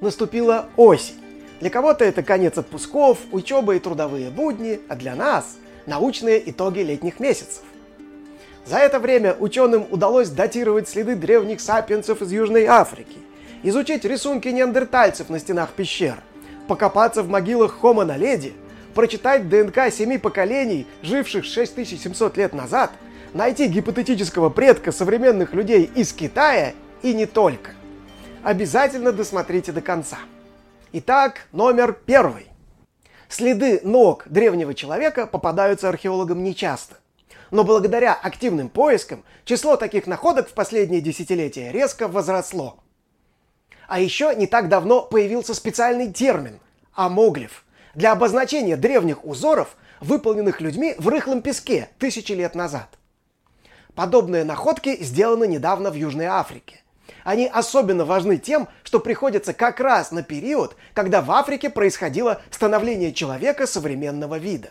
Наступила осень. Для кого-то это конец отпусков, учеба и трудовые будни, а для нас – научные итоги летних месяцев. За это время ученым удалось датировать следы древних сапиенсов из Южной Африки, изучить рисунки неандертальцев на стенах пещер, покопаться в могилах Homo naledi, прочитать ДНК семи поколений, живших 6700 лет назад, найти гипотетического предка современных людей из Китая и не только. Обязательно досмотрите до конца. Итак, номер первый. Следы ног древнего человека попадаются археологам нечасто. Но благодаря активным поискам число таких находок в последние десятилетия резко возросло. А еще не так давно появился специальный термин – амоглиф – для обозначения древних узоров, выполненных людьми в рыхлом песке тысячи лет назад. Подобные находки сделаны недавно в Южной Африке. Они особенно важны тем, что приходятся как раз на период, когда в Африке происходило становление человека современного вида.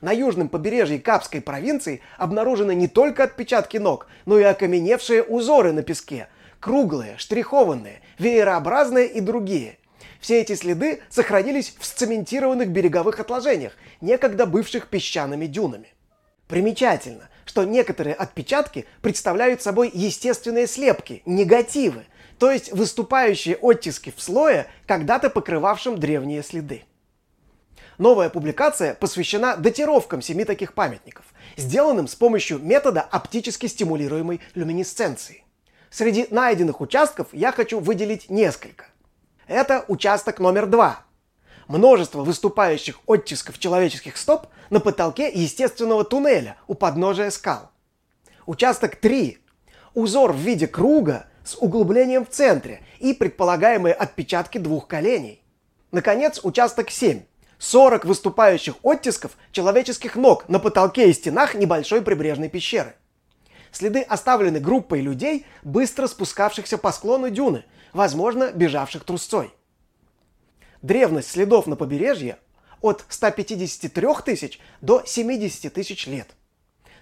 На южном побережье Капской провинции обнаружены не только отпечатки ног, но и окаменевшие узоры на песке, круглые, штрихованные, веерообразные и другие. Все эти следы сохранились в сцементированных береговых отложениях, некогда бывших песчаными дюнами. Примечательно, что некоторые отпечатки представляют собой естественные слепки, негативы, то есть выступающие оттиски в слое, когда-то покрывавшем древние следы. Новая публикация посвящена датировкам семи таких памятников, сделанным с помощью метода оптически стимулируемой люминесценции. Среди найденных участков я хочу выделить несколько. Это участок номер два. Множество выступающих оттисков человеческих стоп на потолке естественного туннеля у подножия скал. Участок 3. Узор в виде круга с углублением в центре и предполагаемые отпечатки двух коленей. Наконец, участок 7. 40 выступающих оттисков человеческих ног на потолке и стенах небольшой прибрежной пещеры. Следы оставлены группой людей, быстро спускавшихся по склону дюны, возможно, бежавших трусцой. Древность следов на побережье от 153 тысяч до 70 тысяч лет.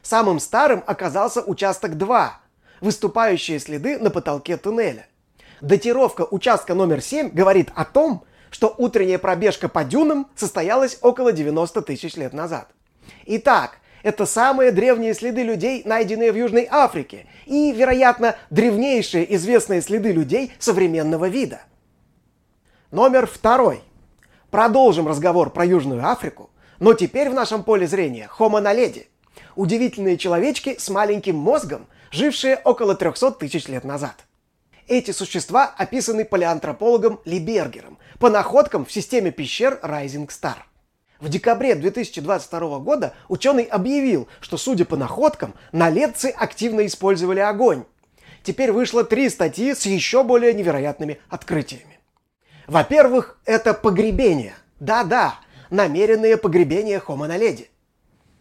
Самым старым оказался участок 2, выступающие следы на потолке туннеля. Датировка участка номер 7 говорит о том, что утренняя пробежка по дюнам состоялась около 90 тысяч лет назад. Итак, это самые древние следы людей, найденные в Южной Африке, и, вероятно, древнейшие известные следы людей современного вида. Номер второй. Продолжим разговор про Южную Африку, но теперь в нашем поле зрения Homo naledi – удивительные человечки с маленьким мозгом, жившие около 300 тысяч лет назад. Эти существа описаны палеантропологом Либергером по находкам в системе пещер Rising Star. В декабре 2022 года ученый объявил, что, судя по находкам, налетцы активно использовали огонь. Теперь вышло три статьи с еще более невероятными открытиями. Во-первых, это погребение. Да-да, намеренные погребения Homo naledi.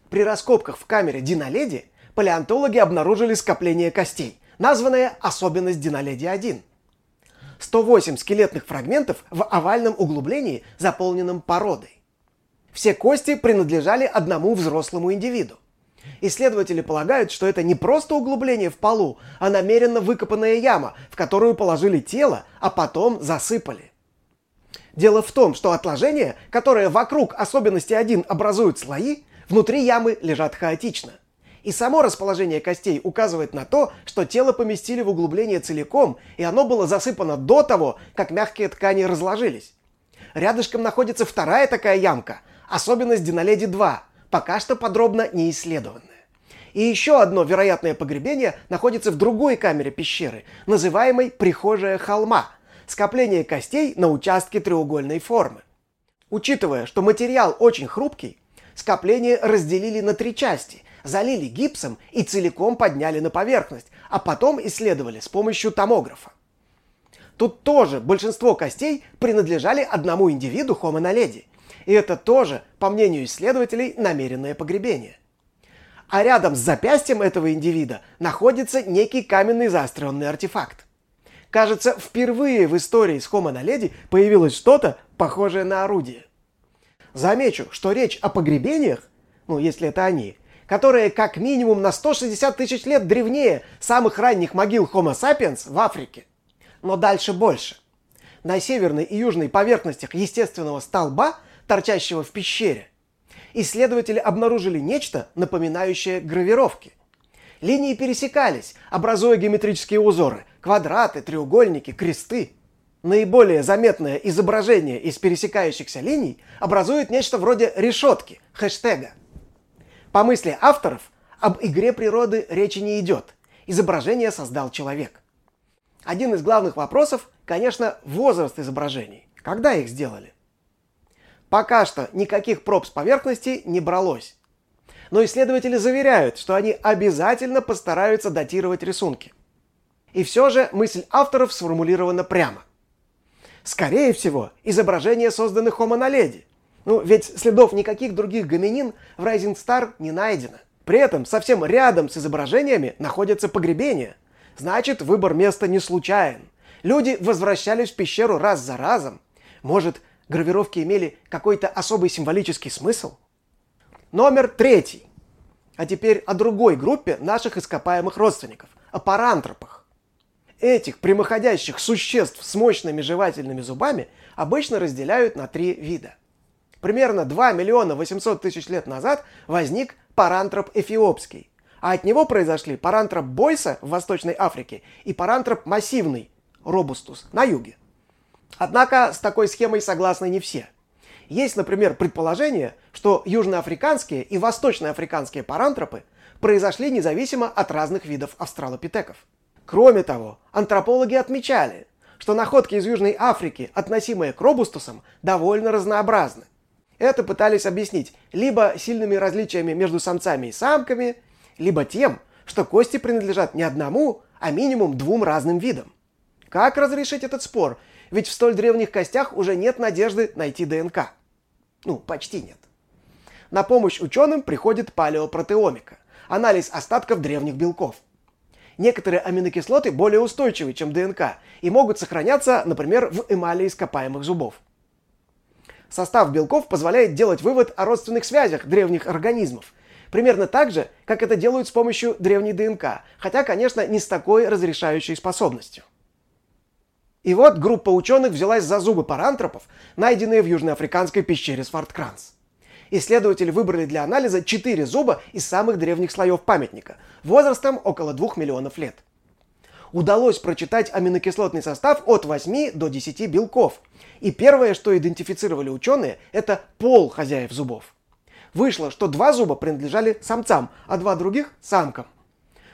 При раскопках в камере Диналеди палеонтологи обнаружили скопление костей – названная особенность Диноледи-1. 108 скелетных фрагментов в овальном углублении, заполненном породой. Все кости принадлежали одному взрослому индивиду. Исследователи полагают, что это не просто углубление в полу, а намеренно выкопанная яма, в которую положили тело, а потом засыпали. Дело в том, что отложения, которые вокруг особенности 1 образуют слои, внутри ямы лежат хаотично – и само расположение костей указывает на то, что тело поместили в углубление целиком, и оно было засыпано до того, как мягкие ткани разложились. Рядышком находится вторая такая ямка, особенность Диноледи-2, пока что подробно не исследованная. И еще одно вероятное погребение находится в другой камере пещеры, называемой «прихожая холма», скопление костей на участке треугольной формы. Учитывая, что материал очень хрупкий, скопление разделили на три части, залили гипсом и целиком подняли на поверхность, а потом исследовали с помощью томографа. Тут тоже большинство костей принадлежали одному индивиду Homo naledi. И это тоже, по мнению исследователей, намеренное погребение. А рядом с запястьем этого индивида находится некий каменный заостренный артефакт. Кажется, впервые в истории с Homo naledi появилось что-то похожее на орудие. Замечу, что речь о погребениях, ну, если это они, которые как минимум на 160 тысяч лет древнее самых ранних могил Homo sapiens в Африке. Но дальше больше. на северной и южной поверхностях естественного столба, торчащего в пещере, исследователи обнаружили нечто, напоминающее гравировки. Линии пересекались, образуя геометрические узоры – квадраты, треугольники, кресты. Наиболее заметное изображение из пересекающихся линий образует нечто вроде решетки, хэштега. По мысли авторов, об игре природы речи не идет. Изображение создал человек. Один из главных вопросов, конечно, возраст изображений. Когда их сделали? Пока что никаких проб с поверхности не бралось. Но исследователи заверяют, что они обязательно постараются датировать рисунки. И все же мысль авторов сформулирована прямо. Скорее всего, изображение созданы Homo naledi. Ну, ведь следов никаких других гоминин в Rising Star не найдено. При этом совсем рядом с изображениями находятся погребения. Значит, выбор места не случайен. Люди возвращались в пещеру раз за разом. Может, гравировки имели какой-то особый символический смысл? Номер третий. А теперь о другой группе наших ископаемых родственников, о парантропах. Этих прямоходящих существ с мощными жевательными зубами обычно разделяют на три вида. Примерно 2 миллиона 800 тысяч лет назад возник парантроп эфиопский, а от него произошли парантроп бойса в Восточной Африке и парантроп массивный робустус на юге. Однако с такой схемой согласны не все. Есть, например, предположение, что южноафриканские и восточноафриканские парантропы произошли независимо от разных видов австралопитеков. Кроме того, антропологи отмечали, что находки из Южной Африки, относимые к робустусам, довольно разнообразны. Это пытались объяснить либо сильными различиями между самцами и самками, либо тем, что кости принадлежат не одному, а минимум двум разным видам. Как разрешить этот спор? Ведь в столь древних костях уже нет надежды найти ДНК. Ну, почти нет. На помощь ученым приходит палеопротеомика – анализ остатков древних белков – некоторые аминокислоты более устойчивы, чем ДНК, и могут сохраняться, например, в эмали ископаемых зубов. Состав белков позволяет делать вывод о родственных связях древних организмов, примерно так же, как это делают с помощью древней ДНК, хотя, конечно, не с такой разрешающей способностью. И вот группа ученых взялась за зубы парантропов, найденные в южноафриканской пещере Сварткранс исследователи выбрали для анализа 4 зуба из самых древних слоев памятника, возрастом около 2 миллионов лет. Удалось прочитать аминокислотный состав от 8 до 10 белков. И первое, что идентифицировали ученые, это пол хозяев зубов. Вышло, что два зуба принадлежали самцам, а два других – самкам.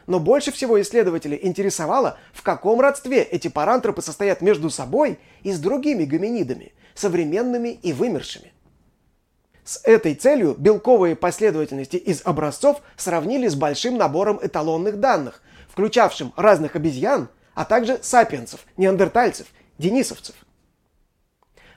Но больше всего исследователей интересовало, в каком родстве эти парантропы состоят между собой и с другими гоминидами, современными и вымершими. С этой целью белковые последовательности из образцов сравнили с большим набором эталонных данных, включавшим разных обезьян, а также сапиенсов, неандертальцев, денисовцев.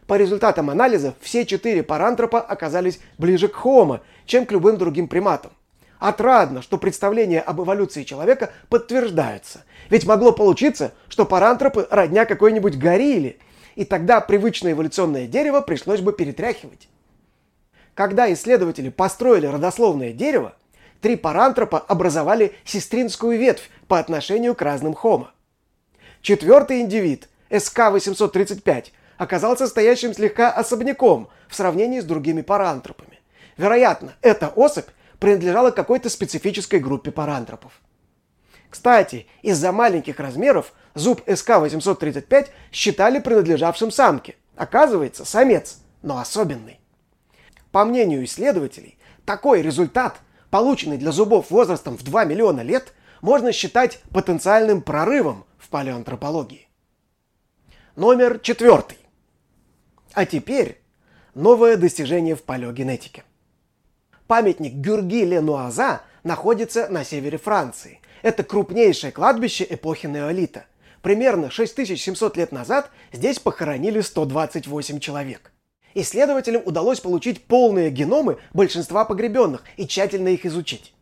По результатам анализа все четыре парантропа оказались ближе к Homo, чем к любым другим приматам. Отрадно, что представления об эволюции человека подтверждаются. Ведь могло получиться, что парантропы родня какой-нибудь горилле, и тогда привычное эволюционное дерево пришлось бы перетряхивать. Когда исследователи построили родословное дерево, три парантропа образовали сестринскую ветвь по отношению к разным хомо. Четвертый индивид, СК-835, оказался стоящим слегка особняком в сравнении с другими парантропами. Вероятно, эта особь принадлежала какой-то специфической группе парантропов. Кстати, из-за маленьких размеров зуб СК-835 считали принадлежавшим самке. Оказывается, самец, но особенный. По мнению исследователей, такой результат, полученный для зубов возрастом в 2 миллиона лет, можно считать потенциальным прорывом в палеоантропологии. Номер четвертый. А теперь новое достижение в палеогенетике. Памятник Гюрги Ленуаза находится на севере Франции. Это крупнейшее кладбище эпохи неолита. Примерно 6700 лет назад здесь похоронили 128 человек исследователям удалось получить полные геномы большинства погребенных и тщательно их изучить.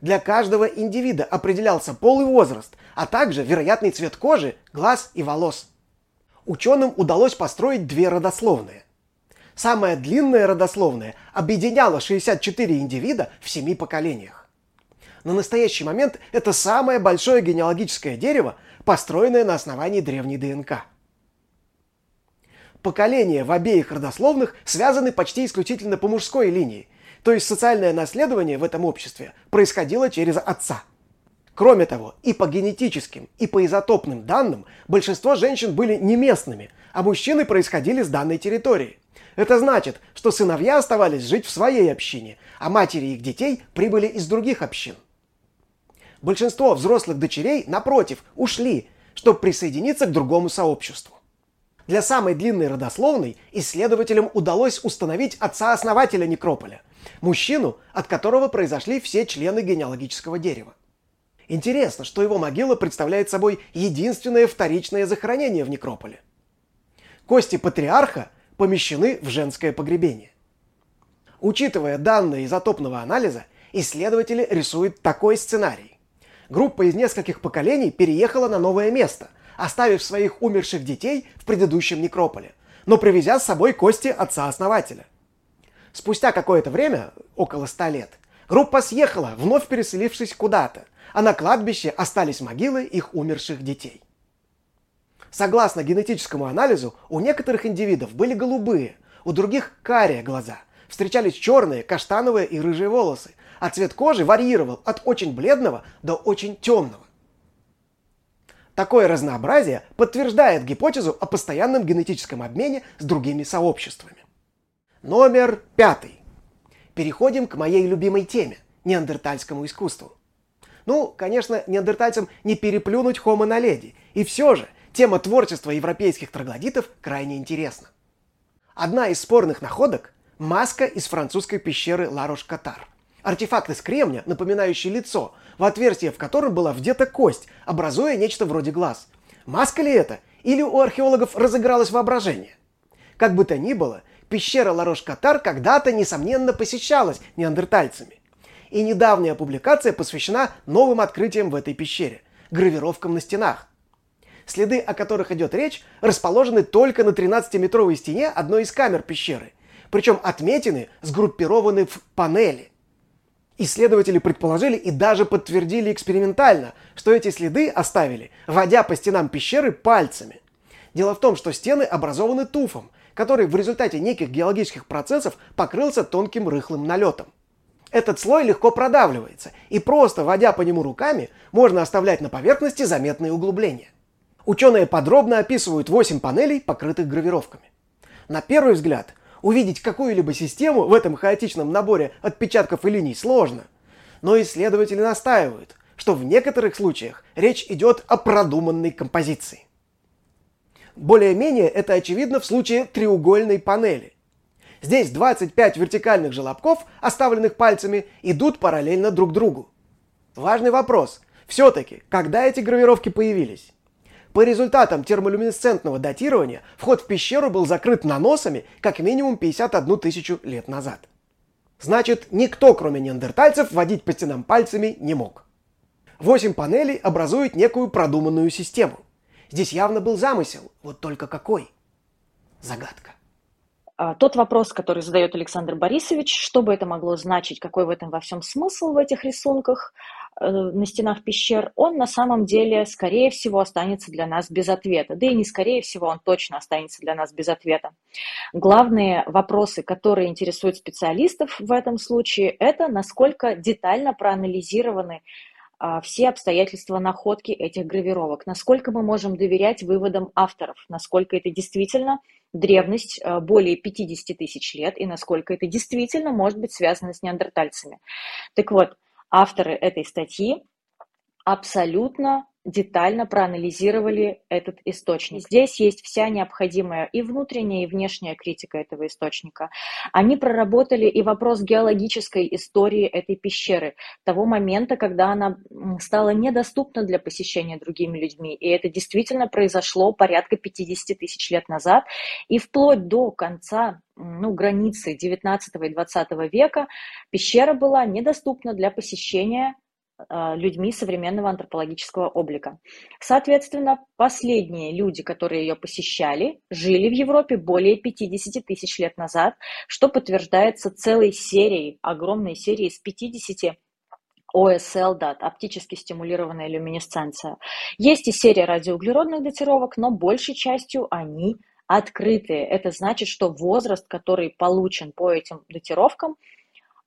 Для каждого индивида определялся пол и возраст, а также вероятный цвет кожи, глаз и волос. Ученым удалось построить две родословные. Самая длинная родословная объединяла 64 индивида в семи поколениях. На настоящий момент это самое большое генеалогическое дерево, построенное на основании древней ДНК. Поколения в обеих родословных связаны почти исключительно по мужской линии, то есть социальное наследование в этом обществе происходило через отца. Кроме того, и по генетическим, и по изотопным данным большинство женщин были не местными, а мужчины происходили с данной территории. Это значит, что сыновья оставались жить в своей общине, а матери их детей прибыли из других общин. Большинство взрослых дочерей, напротив, ушли, чтобы присоединиться к другому сообществу. Для самой длинной родословной исследователям удалось установить отца-основателя некрополя, мужчину, от которого произошли все члены генеалогического дерева. Интересно, что его могила представляет собой единственное вторичное захоронение в некрополе. Кости патриарха помещены в женское погребение. Учитывая данные изотопного анализа, исследователи рисуют такой сценарий. Группа из нескольких поколений переехала на новое место, оставив своих умерших детей в предыдущем некрополе, но привезя с собой кости отца-основателя. Спустя какое-то время, около ста лет, группа съехала, вновь переселившись куда-то, а на кладбище остались могилы их умерших детей. Согласно генетическому анализу, у некоторых индивидов были голубые, у других карие глаза, встречались черные, каштановые и рыжие волосы, а цвет кожи варьировал от очень бледного до очень темного. Такое разнообразие подтверждает гипотезу о постоянном генетическом обмене с другими сообществами. Номер пятый. Переходим к моей любимой теме – неандертальскому искусству. Ну, конечно, неандертальцам не переплюнуть на леди, и все же тема творчества европейских троглодитов крайне интересна. Одна из спорных находок – маска из французской пещеры Ларош-Катар. Артефакт из кремня, напоминающий лицо, в отверстие в котором была вдета кость, образуя нечто вроде глаз. Маска ли это? Или у археологов разыгралось воображение? Как бы то ни было, пещера Ларош-Катар когда-то, несомненно, посещалась неандертальцами. И недавняя публикация посвящена новым открытиям в этой пещере – гравировкам на стенах. Следы, о которых идет речь, расположены только на 13-метровой стене одной из камер пещеры. Причем отметины сгруппированы в панели. Исследователи предположили и даже подтвердили экспериментально, что эти следы оставили, водя по стенам пещеры пальцами. Дело в том, что стены образованы туфом, который в результате неких геологических процессов покрылся тонким рыхлым налетом. Этот слой легко продавливается, и просто водя по нему руками, можно оставлять на поверхности заметные углубления. Ученые подробно описывают 8 панелей, покрытых гравировками. На первый взгляд, Увидеть какую-либо систему в этом хаотичном наборе отпечатков и линий сложно. Но исследователи настаивают, что в некоторых случаях речь идет о продуманной композиции. Более-менее это очевидно в случае треугольной панели. Здесь 25 вертикальных желобков, оставленных пальцами, идут параллельно друг другу. Важный вопрос. Все-таки, когда эти гравировки появились? По результатам термолюминесцентного датирования вход в пещеру был закрыт наносами как минимум 51 тысячу лет назад. Значит, никто, кроме неандертальцев, водить по стенам пальцами не мог. Восемь панелей образуют некую продуманную систему. Здесь явно был замысел, вот только какой? Загадка. А, тот вопрос, который задает Александр Борисович, что бы это могло значить, какой в этом во всем смысл в этих рисунках, на стенах пещер, он на самом деле, скорее всего, останется для нас без ответа. Да и не скорее всего, он точно останется для нас без ответа. Главные вопросы, которые интересуют специалистов в этом случае, это насколько детально проанализированы а, все обстоятельства находки этих гравировок, насколько мы можем доверять выводам авторов, насколько это действительно древность а, более 50 тысяч лет и насколько это действительно может быть связано с неандертальцами. Так вот, авторы этой статьи абсолютно детально проанализировали этот источник. Здесь есть вся необходимая и внутренняя, и внешняя критика этого источника. Они проработали и вопрос геологической истории этой пещеры, того момента, когда она стала недоступна для посещения другими людьми. И это действительно произошло порядка 50 тысяч лет назад. И вплоть до конца ну, границы 19 и 20 века пещера была недоступна для посещения людьми современного антропологического облика. Соответственно, последние люди, которые ее посещали, жили в Европе более 50 тысяч лет назад, что подтверждается целой серией, огромной серией из 50 OSL дат, оптически стимулированная люминесценция. Есть и серия радиоуглеродных датировок, но большей частью они открытые. Это значит, что возраст, который получен по этим датировкам,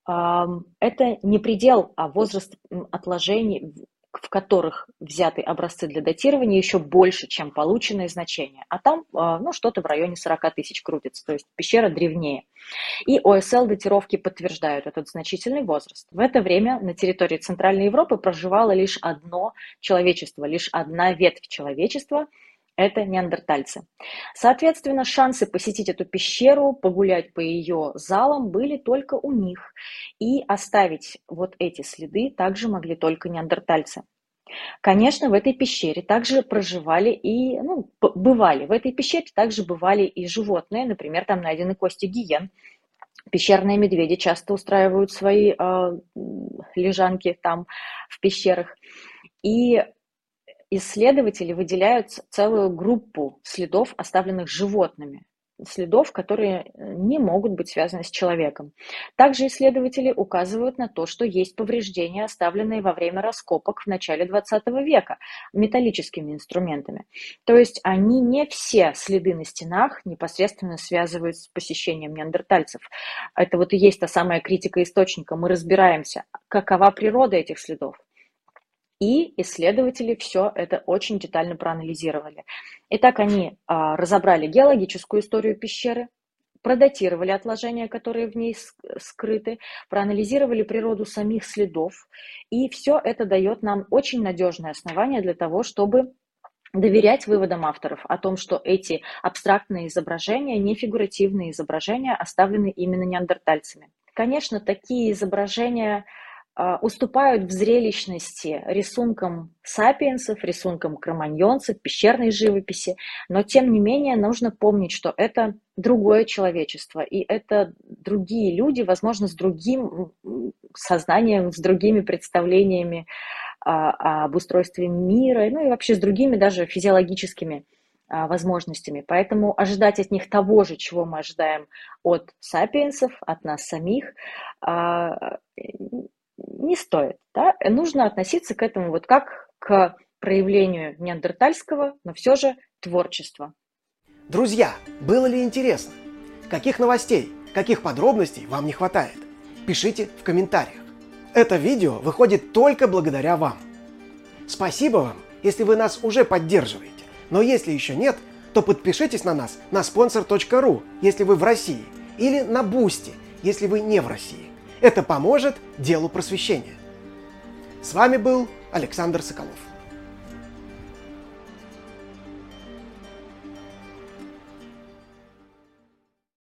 это не предел, а возраст отложений, в которых взяты образцы для датирования еще больше, чем полученные значения. А там а, ну, что-то в районе 40 тысяч крутится, то есть пещера древнее. И ОСЛ-датировки подтверждают этот значительный возраст. В это время на территории Центральной Европы проживало лишь одно человечество, лишь одна ветвь человечества – это неандертальцы. Соответственно, шансы посетить эту пещеру, погулять по ее залам были только у них. И оставить вот эти следы также могли только неандертальцы. Конечно, в этой пещере также проживали и, ну, бывали, в этой пещере также бывали и животные, например, там найдены кости гиен, Пещерные медведи часто устраивают свои э, лежанки там в пещерах. И исследователи выделяют целую группу следов, оставленных животными, следов, которые э, не могут быть связаны с человеком. Также исследователи указывают на то, что есть повреждения, оставленные во время раскопок в начале 20 века металлическими инструментами. То есть они не все следы на стенах непосредственно связывают с посещением неандертальцев. Это вот и есть та самая критика источника. Мы разбираемся, какова природа этих следов. И исследователи все это очень детально проанализировали. Итак, они а, разобрали геологическую историю пещеры, продатировали отложения, которые в ней скрыты, проанализировали природу самих следов. И все это дает нам очень надежное основание для того, чтобы доверять выводам авторов о том, что эти абстрактные изображения, не фигуративные изображения, оставлены именно неандертальцами. Конечно, такие изображения уступают в зрелищности рисункам сапиенсов, рисункам кроманьонцев, пещерной живописи, но тем не менее нужно помнить, что это другое человечество, и это другие люди, возможно, с другим сознанием, с другими представлениями а, об устройстве мира, ну и вообще с другими даже физиологическими а, возможностями. Поэтому ожидать от них того же, чего мы ожидаем от сапиенсов, от нас самих, не стоит. Да? Нужно относиться к этому вот как к проявлению неандертальского, но все же творчества. Друзья, было ли интересно? Каких новостей, каких подробностей вам не хватает? Пишите в комментариях. Это видео выходит только благодаря вам. Спасибо вам, если вы нас уже поддерживаете. Но если еще нет, то подпишитесь на нас на sponsor.ru, если вы в России, или на Бусти, если вы не в России. Это поможет делу просвещения. С вами был Александр Соколов.